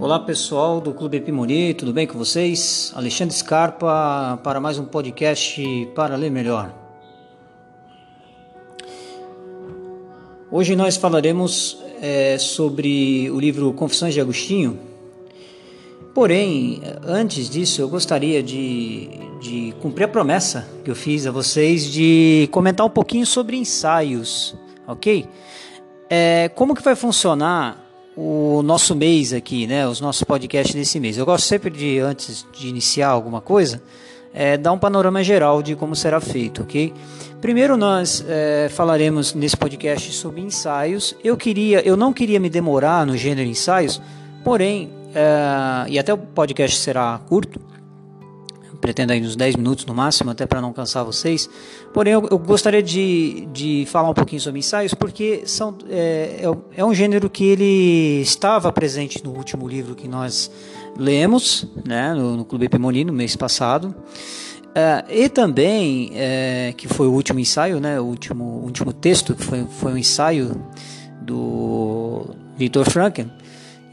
Olá pessoal do Clube Epimoni, tudo bem com vocês? Alexandre Scarpa para mais um podcast para ler melhor. Hoje nós falaremos é, sobre o livro Confissões de Agostinho. Porém, antes disso, eu gostaria de, de cumprir a promessa que eu fiz a vocês de comentar um pouquinho sobre ensaios, ok? É, como que vai funcionar o nosso mês aqui, né? Os nossos podcasts desse mês. Eu gosto sempre de, antes de iniciar alguma coisa, é, dar um panorama geral de como será feito, ok? Primeiro nós é, falaremos nesse podcast sobre ensaios. Eu queria, eu não queria me demorar no gênero ensaios, porém, é, e até o podcast será curto, pretendo aí uns 10 minutos no máximo, até para não cansar vocês. Porém, eu, eu, gostaria de, de falar um pouquinho sobre ensaios, porque são, é, é, é um gênero que ele estava presente no último livro que nós lemos, né, no, no Clube Epimoni, no mês passado. Uh, e também, uh, que foi o último ensaio, né, o último, último texto, que foi, foi um ensaio do Victor Franken,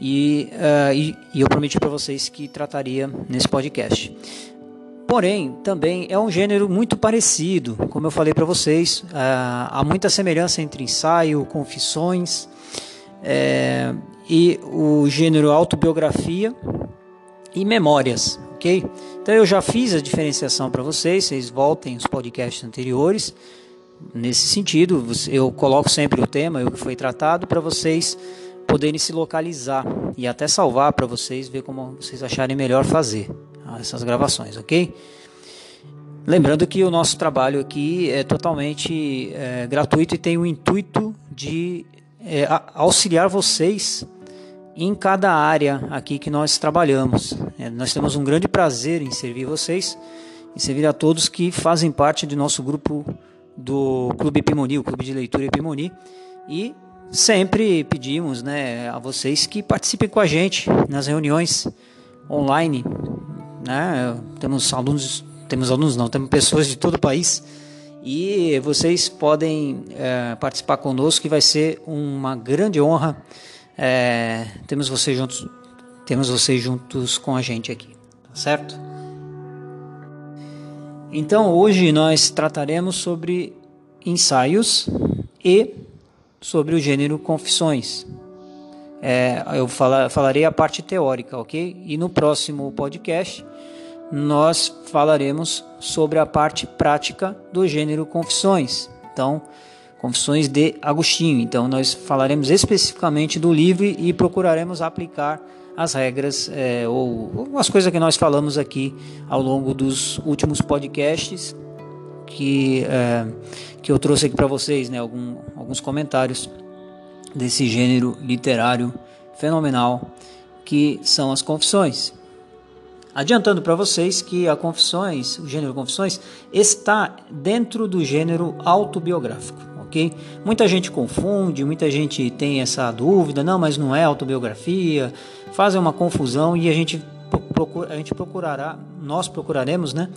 e, uh, e, e eu prometi para vocês que trataria nesse podcast. Porém, também é um gênero muito parecido, como eu falei para vocês, há muita semelhança entre ensaio, confissões é, e o gênero autobiografia e memórias, ok? Então eu já fiz a diferenciação para vocês, vocês voltem os podcasts anteriores. Nesse sentido, eu coloco sempre o tema, o que foi tratado, para vocês poderem se localizar e até salvar para vocês, ver como vocês acharem melhor fazer essas gravações, ok? Lembrando que o nosso trabalho aqui é totalmente é, gratuito e tem o intuito de é, auxiliar vocês em cada área aqui que nós trabalhamos. É, nós temos um grande prazer em servir vocês, em servir a todos que fazem parte do nosso grupo do Clube Epimoni, o Clube de Leitura Epimoni, e sempre pedimos né, a vocês que participem com a gente nas reuniões online né? Temos alunos, temos alunos não, temos pessoas de todo o país e vocês podem é, participar conosco que vai ser uma grande honra. É, temos vocês juntos, temos vocês juntos com a gente aqui, tá certo? Então hoje nós trataremos sobre ensaios e sobre o gênero confissões. É, eu fala, falarei a parte teórica, ok? E no próximo podcast nós falaremos sobre a parte prática do gênero confissões. Então, confissões de Agostinho. Então, nós falaremos especificamente do livro e procuraremos aplicar as regras é, ou, as coisas que nós falamos aqui ao longo dos últimos podcasts que, é, que eu trouxe aqui para vocês, né? Algum, alguns comentários desse gênero literário fenomenal que são as confissões. Adiantando para vocês que a confissões, o gênero confissões, está dentro do gênero autobiográfico, ok? Muita gente confunde, muita gente tem essa dúvida, não, mas não é autobiografia, fazem uma confusão e a gente procura, a gente procurará, nós procuraremos, né?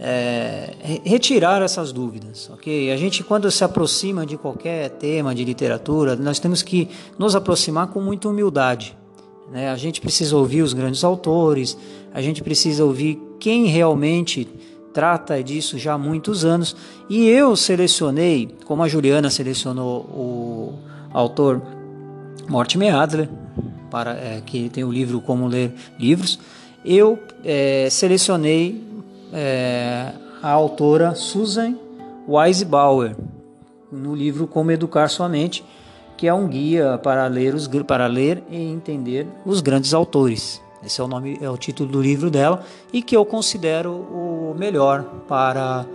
É, retirar essas dúvidas, ok? A gente quando se aproxima de qualquer tema de literatura, nós temos que nos aproximar com muita humildade. Né? A gente precisa ouvir os grandes autores, a gente precisa ouvir quem realmente trata disso já há muitos anos. E eu selecionei, como a Juliana selecionou o autor Mortimer Adler, para, é, que tem o livro Como Ler Livros, eu é, selecionei é, a autora Susan Weisbauer no livro Como Educar Sua Mente, que é um guia para ler, os, para ler e entender os grandes autores. Esse é o nome, é o título do livro dela e que eu considero o melhor para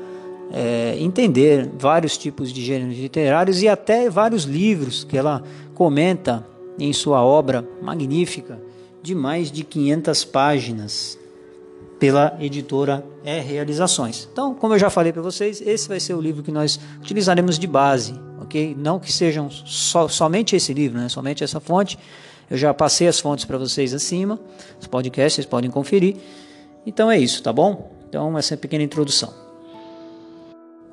é, entender vários tipos de gêneros literários e até vários livros que ela comenta em sua obra magnífica de mais de 500 páginas pela editora É Realizações. Então, como eu já falei para vocês, esse vai ser o livro que nós utilizaremos de base, ok? Não que sejam so, somente esse livro, né? somente essa fonte. Eu já passei as fontes para vocês acima, os podcasts, vocês podem conferir. Então é isso, tá bom? Então, essa é a pequena introdução.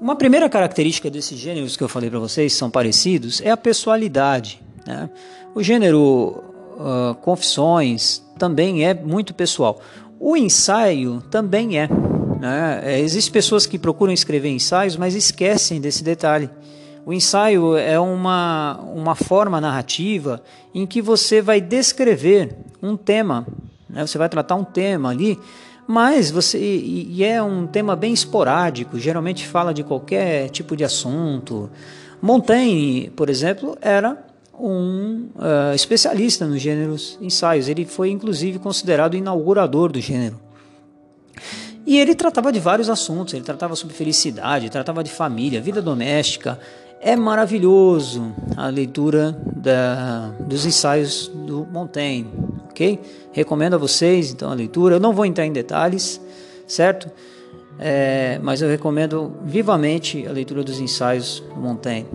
Uma primeira característica desses gêneros que eu falei para vocês, são parecidos, é a pessoalidade. Né? O gênero uh, confissões também é muito pessoal. O ensaio também é. Né? É, Existem pessoas que procuram escrever ensaios, mas esquecem desse detalhe. O ensaio é uma, uma forma narrativa em que você vai descrever um tema, né? você vai tratar um tema ali, mas você e, é um tema bem esporádico, geralmente fala de qualquer tipo de assunto. Montaigne, por exemplo, era um uh, especialista nos gêneros ensaios. Ele foi inclusive considerado inaugurador do gênero. E ele tratava de vários assuntos, ele tratava sobre felicidade, tratava de família, vida doméstica. É maravilhoso a leitura da, dos ensaios do Montaigne, ok? Recomendo a vocês então a leitura. Eu não vou entrar em detalhes, certo? É, mas eu recomendo vivamente a leitura dos ensaios do Montaigne.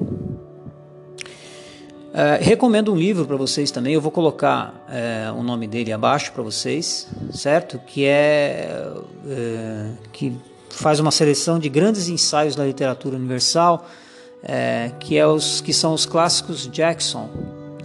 É, recomendo um livro para vocês também. Eu vou colocar é, o nome dele abaixo para vocês, certo? Que é, é, que faz uma seleção de grandes ensaios da literatura universal, é, que é os que são os clássicos Jackson.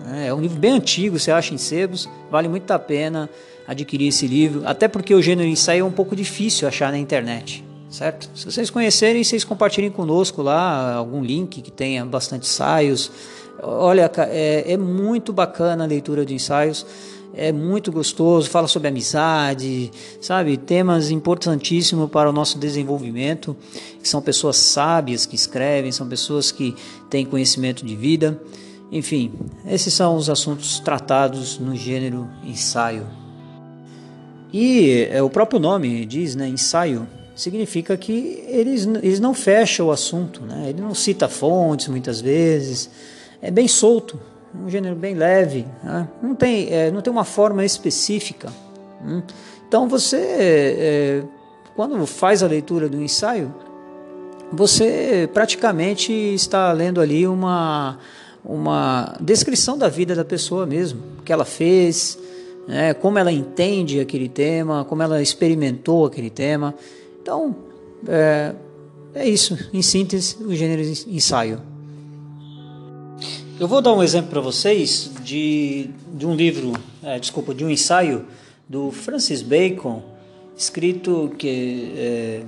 Né? É um livro bem antigo, você acha em sebos, vale muito a pena adquirir esse livro, até porque o gênero ensaio é um pouco difícil achar na internet, certo? Se vocês conhecerem, vocês compartilhem conosco lá algum link que tenha bastante ensaios Olha, é, é muito bacana a leitura de ensaios é muito gostoso, fala sobre amizade, sabe? Temas importantíssimos para o nosso desenvolvimento, que são pessoas sábias que escrevem, são pessoas que têm conhecimento de vida. Enfim, esses são os assuntos tratados no gênero ensaio. E é, o próprio nome diz, né, ensaio, significa que eles, eles não fecham o assunto, né? Ele não cita fontes muitas vezes é bem solto, um gênero bem leve, né? não, tem, é, não tem uma forma específica. Né? Então você, é, quando faz a leitura do ensaio, você praticamente está lendo ali uma, uma descrição da vida da pessoa mesmo, o que ela fez, né? como ela entende aquele tema, como ela experimentou aquele tema. Então, é, é isso, em síntese, o gênero ensaio. Eu vou dar um exemplo para vocês de, de um livro, é, desculpa, de um ensaio do Francis Bacon, escrito que, é,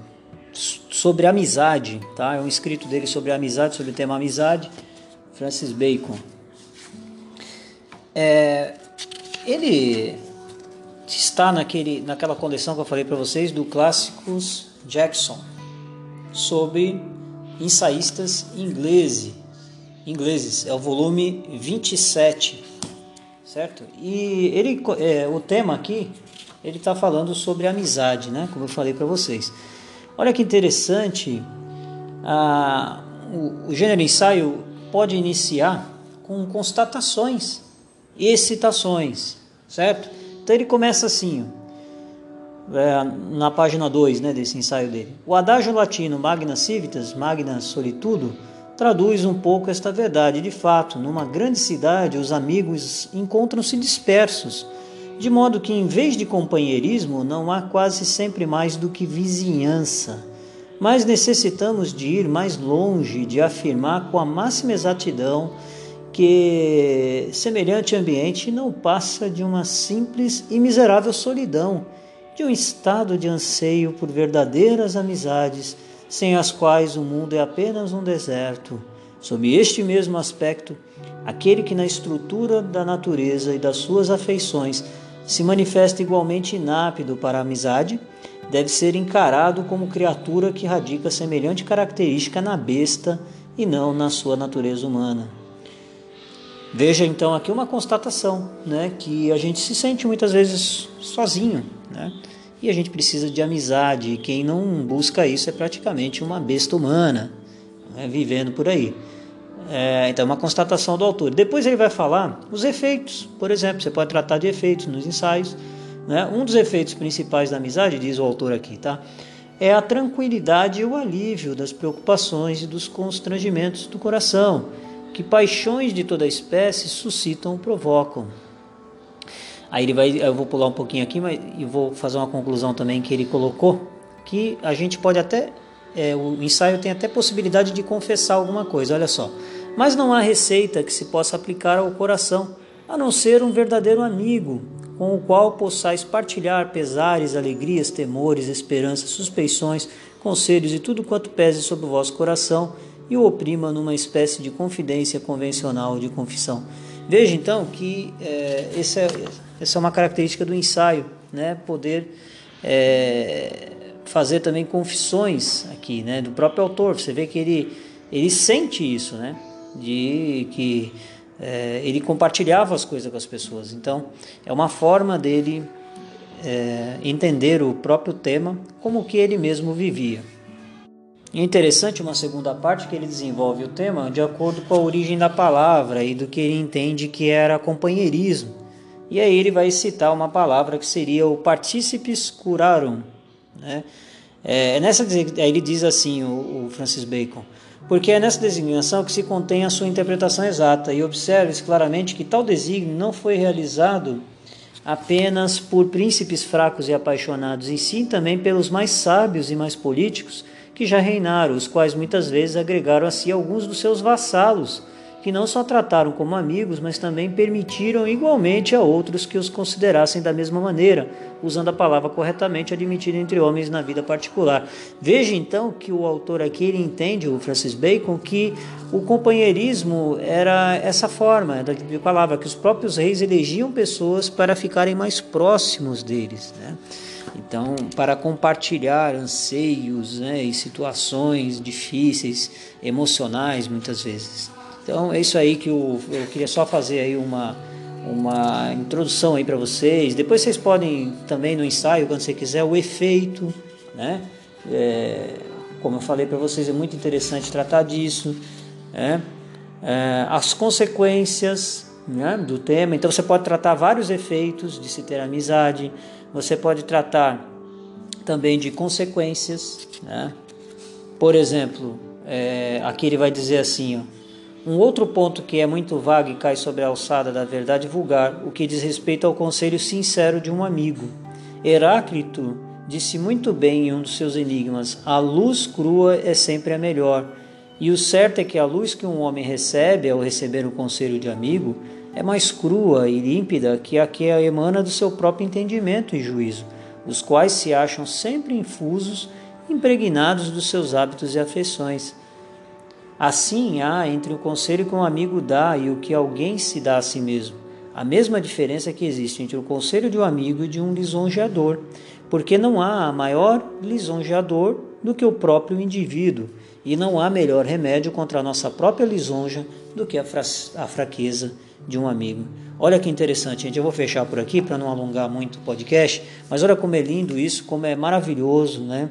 sobre amizade, tá? É um escrito dele sobre amizade, sobre o tema amizade, Francis Bacon. É, ele está naquele, naquela coleção que eu falei para vocês do Clássicos Jackson, sobre ensaístas ingleses ingleses. É o volume 27, certo? E ele, é, o tema aqui, ele está falando sobre amizade, né? Como eu falei para vocês. Olha que interessante, a, o, o gênero ensaio pode iniciar com constatações, excitações, certo? Então ele começa assim, é, na página 2 né, desse ensaio dele. O adágio latino Magna Civitas, Magna Solitudo, traduz um pouco esta verdade. De fato, numa grande cidade, os amigos encontram-se dispersos, de modo que, em vez de companheirismo, não há quase sempre mais do que vizinhança. Mas necessitamos de ir mais longe, de afirmar com a máxima exatidão que semelhante ambiente não passa de uma simples e miserável solidão, de um estado de anseio por verdadeiras amizades sem as quais o mundo é apenas um deserto. Sob este mesmo aspecto, aquele que na estrutura da natureza e das suas afeições se manifesta igualmente inápido para a amizade, deve ser encarado como criatura que radica semelhante característica na besta e não na sua natureza humana. Veja então aqui uma constatação, né, que a gente se sente muitas vezes sozinho, né? E a gente precisa de amizade. E quem não busca isso é praticamente uma besta humana, né, vivendo por aí. É, então, é uma constatação do autor. Depois ele vai falar os efeitos, por exemplo, você pode tratar de efeitos nos ensaios. Né? Um dos efeitos principais da amizade, diz o autor aqui, tá? é a tranquilidade e o alívio das preocupações e dos constrangimentos do coração, que paixões de toda espécie suscitam ou provocam. Aí ele vai, eu vou pular um pouquinho aqui, mas e vou fazer uma conclusão também que ele colocou que a gente pode até é, o ensaio tem até possibilidade de confessar alguma coisa, olha só. Mas não há receita que se possa aplicar ao coração, a não ser um verdadeiro amigo, com o qual possais partilhar pesares, alegrias, temores, esperanças, suspeições, conselhos e tudo quanto pese sobre o vosso coração e o oprima numa espécie de confidência convencional de confissão. Veja então que é, essa, é, essa é uma característica do ensaio, né? poder é, fazer também confissões aqui, né? do próprio autor. Você vê que ele, ele sente isso, né? de que é, ele compartilhava as coisas com as pessoas. Então, é uma forma dele é, entender o próprio tema como que ele mesmo vivia. É interessante uma segunda parte que ele desenvolve o tema de acordo com a origem da palavra e do que ele entende que era companheirismo. E aí ele vai citar uma palavra que seria o participes curarum. Né? É, nessa, aí ele diz assim, o, o Francis Bacon, porque é nessa designação que se contém a sua interpretação exata, e observe-se claramente que tal desígnio não foi realizado apenas por príncipes fracos e apaixonados, e sim também pelos mais sábios e mais políticos que já reinaram, os quais muitas vezes agregaram a si alguns dos seus vassalos, que não só trataram como amigos, mas também permitiram igualmente a outros que os considerassem da mesma maneira, usando a palavra corretamente admitida entre homens na vida particular. Veja então que o autor aqui ele entende, o Francis Bacon, que o companheirismo era essa forma da palavra, que os próprios reis elegiam pessoas para ficarem mais próximos deles. Né? Então, para compartilhar anseios né, e situações difíceis, emocionais, muitas vezes. Então, é isso aí que eu, eu queria só fazer aí uma, uma introdução aí para vocês. Depois vocês podem também no ensaio, quando você quiser, o efeito, né? É, como eu falei para vocês, é muito interessante tratar disso. Né? É, as consequências né, do tema. Então, você pode tratar vários efeitos de se ter amizade, você pode tratar também de consequências. Né? Por exemplo, é, aqui ele vai dizer assim: ó, um outro ponto que é muito vago e cai sobre a alçada da verdade vulgar, o que diz respeito ao conselho sincero de um amigo. Heráclito disse muito bem em um dos seus enigmas: a luz crua é sempre a melhor. E o certo é que a luz que um homem recebe ao receber o conselho de amigo é mais crua e límpida que a que emana do seu próprio entendimento e juízo, os quais se acham sempre infusos, impregnados dos seus hábitos e afeições. Assim há entre o conselho que um amigo dá e o que alguém se dá a si mesmo, a mesma diferença que existe entre o conselho de um amigo e de um lisonjeador, porque não há maior lisonjeador do que o próprio indivíduo, e não há melhor remédio contra a nossa própria lisonja do que a, fra a fraqueza de um amigo. Olha que interessante, gente. Eu vou fechar por aqui para não alongar muito o podcast, mas olha como é lindo isso, como é maravilhoso, né?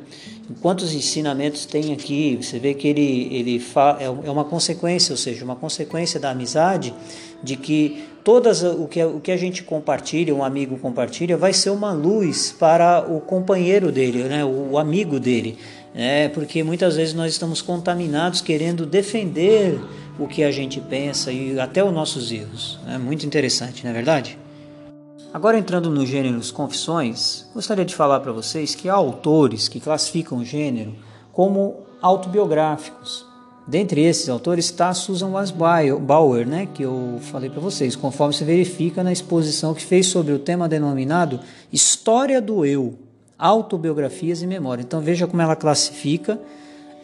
Quantos ensinamentos tem aqui? Você vê que ele, ele é, é uma consequência, ou seja, uma consequência da amizade, de que todas o que, o que a gente compartilha, um amigo compartilha, vai ser uma luz para o companheiro dele, né? o amigo dele. Né? Porque muitas vezes nós estamos contaminados querendo defender o que a gente pensa e até os nossos erros. É muito interessante, não é verdade? Agora entrando no gênero confissões, gostaria de falar para vocês que há autores que classificam o gênero como autobiográficos. Dentre esses autores está Susan Bauer, né, que eu falei para vocês, conforme se verifica na exposição que fez sobre o tema denominado História do Eu, Autobiografias e Memória. Então veja como ela classifica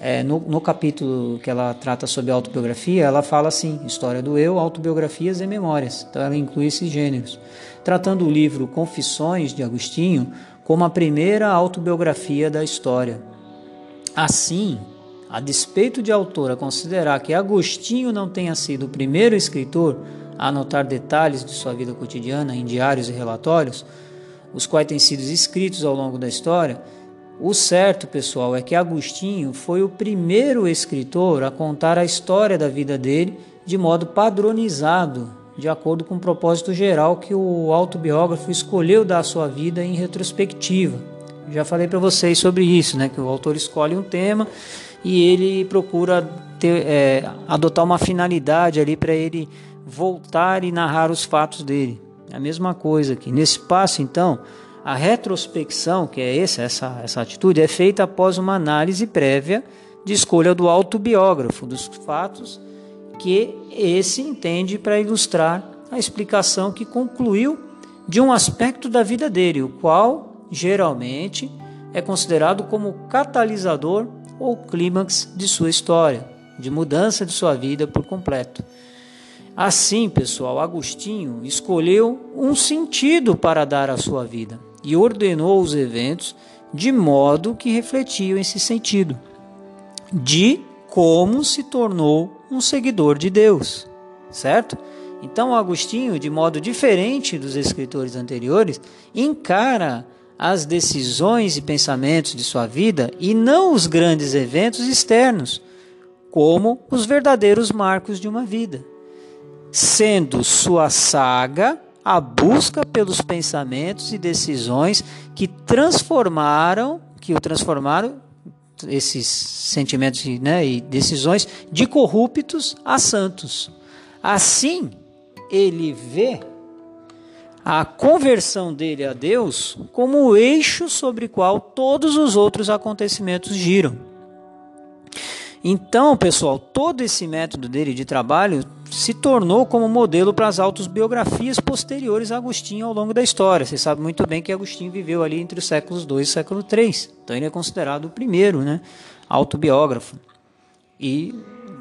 é, no, no, capítulo que ela trata sobre autobiografia, ela fala assim: história do eu, autobiografias e memórias. Então ela inclui esses gêneros. Tratando o livro Confissões de Agostinho como a primeira autobiografia da história. Assim, a despeito de a autora considerar que Agostinho não tenha sido o primeiro escritor a anotar detalhes de sua vida cotidiana em diários e relatórios, os quais têm sido escritos ao longo da história, o certo, pessoal, é que Agostinho foi o primeiro escritor a contar a história da vida dele de modo padronizado, de acordo com o propósito geral que o autobiógrafo escolheu dar à sua vida em retrospectiva. Já falei para vocês sobre isso, né? Que o autor escolhe um tema e ele procura ter, é, adotar uma finalidade ali para ele voltar e narrar os fatos dele. É a mesma coisa aqui. Nesse passo, então, a retrospecção, que é essa, essa, essa atitude, é feita após uma análise prévia de escolha do autobiógrafo, dos fatos que esse entende para ilustrar a explicação que concluiu de um aspecto da vida dele, o qual geralmente é considerado como catalisador ou clímax de sua história, de mudança de sua vida por completo. Assim, pessoal, Agostinho escolheu um sentido para dar à sua vida e ordenou os eventos de modo que refletiam esse sentido, de como se tornou um seguidor de Deus, certo? Então, Agostinho, de modo diferente dos escritores anteriores, encara as decisões e pensamentos de sua vida e não os grandes eventos externos, como os verdadeiros marcos de uma vida, sendo sua saga a busca pelos pensamentos e decisões que transformaram, que o transformaram esses sentimentos né, e decisões de corruptos a santos. Assim, ele vê a conversão dele a Deus como o eixo sobre o qual todos os outros acontecimentos giram. Então, pessoal, todo esse método dele de trabalho se tornou como modelo para as autobiografias posteriores a Agostinho ao longo da história. Você sabe muito bem que Agostinho viveu ali entre os séculos II e século III. Então ele é considerado o primeiro né, autobiógrafo. E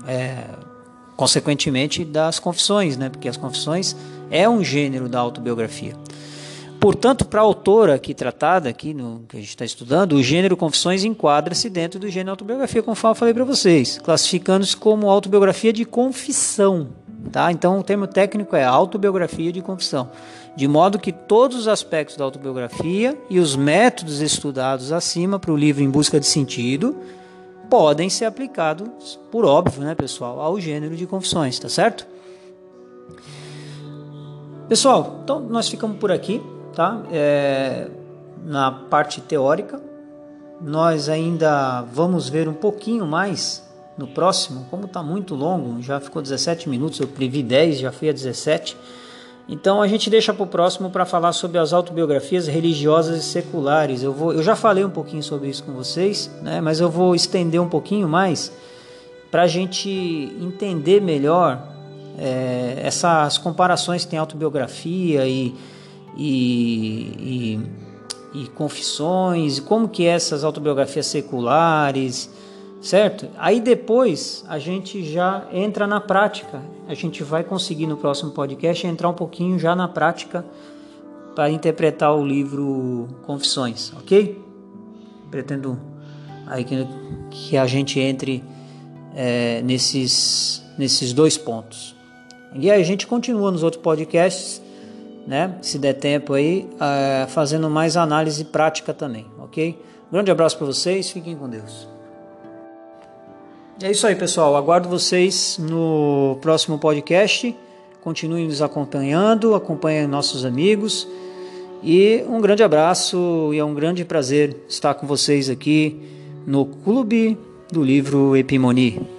é, consequentemente das confissões, né? Porque as confissões é um gênero da autobiografia. Portanto, para a autora aqui tratada, aqui no que a gente está estudando, o gênero confissões enquadra-se dentro do gênero autobiografia, como eu falei para vocês, classificando-se como autobiografia de confissão. Tá? Então, o termo técnico é autobiografia de confissão, de modo que todos os aspectos da autobiografia e os métodos estudados acima para o livro Em Busca de Sentido podem ser aplicados, por óbvio, né, pessoal, ao gênero de confissões, tá certo? Pessoal, então nós ficamos por aqui, tá? É, na parte teórica, nós ainda vamos ver um pouquinho mais no próximo, como está muito longo, já ficou 17 minutos, eu previ 10, já fui a 17 então a gente deixa para o próximo para falar sobre as autobiografias religiosas e seculares. Eu, vou, eu já falei um pouquinho sobre isso com vocês, né, mas eu vou estender um pouquinho mais para a gente entender melhor é, essas comparações que tem autobiografia e, e, e, e confissões, como que essas autobiografias seculares certo? Aí depois a gente já entra na prática. A gente vai conseguir no próximo podcast entrar um pouquinho já na prática para interpretar o livro Confissões, ok? Pretendo aí que, que a gente entre é, nesses, nesses dois pontos. E aí a gente continua nos outros podcasts, né? Se der tempo aí, é, fazendo mais análise prática também, ok? Grande abraço para vocês, fiquem com Deus. É isso aí, pessoal. Aguardo vocês no próximo podcast. Continuem nos acompanhando, acompanhem nossos amigos. E um grande abraço e é um grande prazer estar com vocês aqui no Clube do Livro Epimonie.